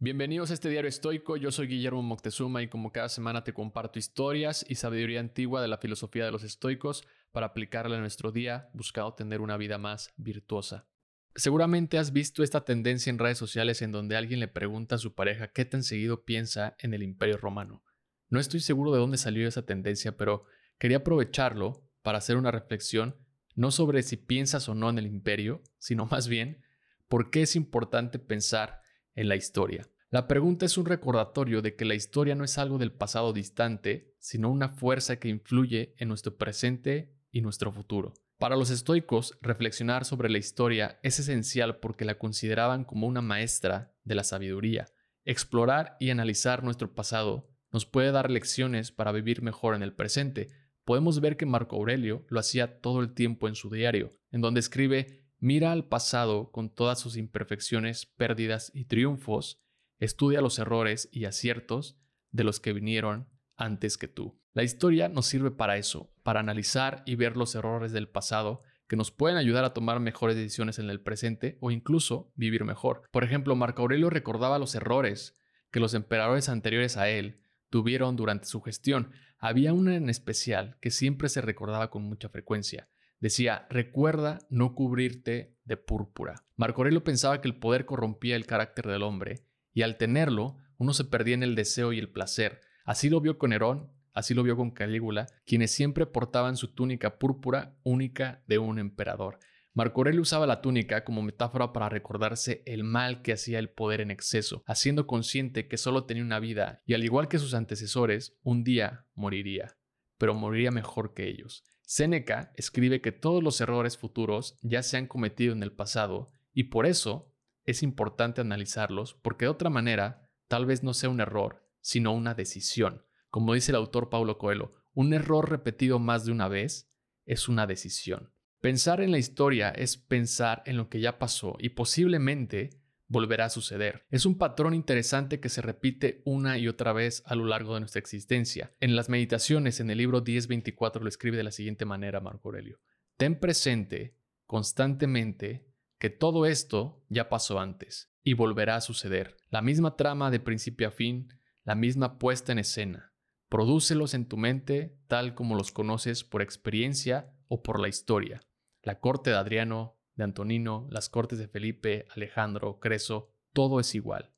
Bienvenidos a este diario estoico, yo soy Guillermo Moctezuma y como cada semana te comparto historias y sabiduría antigua de la filosofía de los estoicos para aplicarla en nuestro día buscando tener una vida más virtuosa. Seguramente has visto esta tendencia en redes sociales en donde alguien le pregunta a su pareja qué tan seguido piensa en el imperio romano. No estoy seguro de dónde salió esa tendencia, pero quería aprovecharlo para hacer una reflexión no sobre si piensas o no en el imperio, sino más bien por qué es importante pensar en la historia. La pregunta es un recordatorio de que la historia no es algo del pasado distante, sino una fuerza que influye en nuestro presente y nuestro futuro. Para los estoicos, reflexionar sobre la historia es esencial porque la consideraban como una maestra de la sabiduría. Explorar y analizar nuestro pasado nos puede dar lecciones para vivir mejor en el presente. Podemos ver que Marco Aurelio lo hacía todo el tiempo en su diario, en donde escribe Mira al pasado con todas sus imperfecciones, pérdidas y triunfos, estudia los errores y aciertos de los que vinieron antes que tú. La historia nos sirve para eso, para analizar y ver los errores del pasado que nos pueden ayudar a tomar mejores decisiones en el presente o incluso vivir mejor. Por ejemplo, Marco Aurelio recordaba los errores que los emperadores anteriores a él tuvieron durante su gestión. Había una en especial que siempre se recordaba con mucha frecuencia, Decía, recuerda no cubrirte de púrpura. Marco Aurelio pensaba que el poder corrompía el carácter del hombre, y al tenerlo, uno se perdía en el deseo y el placer. Así lo vio con Herón, así lo vio con Calígula, quienes siempre portaban su túnica púrpura única de un emperador. Marco Aurelio usaba la túnica como metáfora para recordarse el mal que hacía el poder en exceso, haciendo consciente que solo tenía una vida y al igual que sus antecesores, un día moriría, pero moriría mejor que ellos. Séneca escribe que todos los errores futuros ya se han cometido en el pasado y por eso es importante analizarlos porque de otra manera tal vez no sea un error, sino una decisión. Como dice el autor Paulo Coelho, un error repetido más de una vez es una decisión. Pensar en la historia es pensar en lo que ya pasó y posiblemente volverá a suceder. Es un patrón interesante que se repite una y otra vez a lo largo de nuestra existencia. En las meditaciones, en el libro 1024, lo escribe de la siguiente manera Marco Aurelio. Ten presente constantemente que todo esto ya pasó antes y volverá a suceder. La misma trama de principio a fin, la misma puesta en escena. Prodúcelos en tu mente tal como los conoces por experiencia o por la historia. La corte de Adriano, de Antonino, las cortes de Felipe, Alejandro, Creso, todo es igual.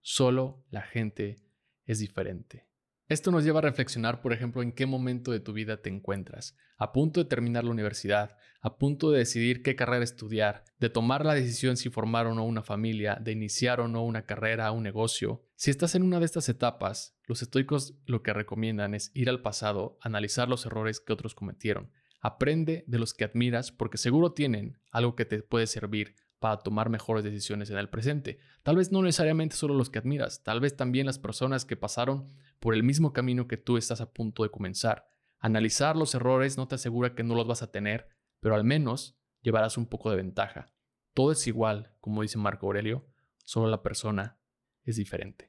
Solo la gente es diferente. Esto nos lleva a reflexionar, por ejemplo, en qué momento de tu vida te encuentras, a punto de terminar la universidad, a punto de decidir qué carrera estudiar, de tomar la decisión si formar o no una familia, de iniciar o no una carrera, un negocio. Si estás en una de estas etapas, los estoicos lo que recomiendan es ir al pasado, analizar los errores que otros cometieron, Aprende de los que admiras porque seguro tienen algo que te puede servir para tomar mejores decisiones en el presente. Tal vez no necesariamente solo los que admiras, tal vez también las personas que pasaron por el mismo camino que tú estás a punto de comenzar. Analizar los errores no te asegura que no los vas a tener, pero al menos llevarás un poco de ventaja. Todo es igual, como dice Marco Aurelio, solo la persona es diferente.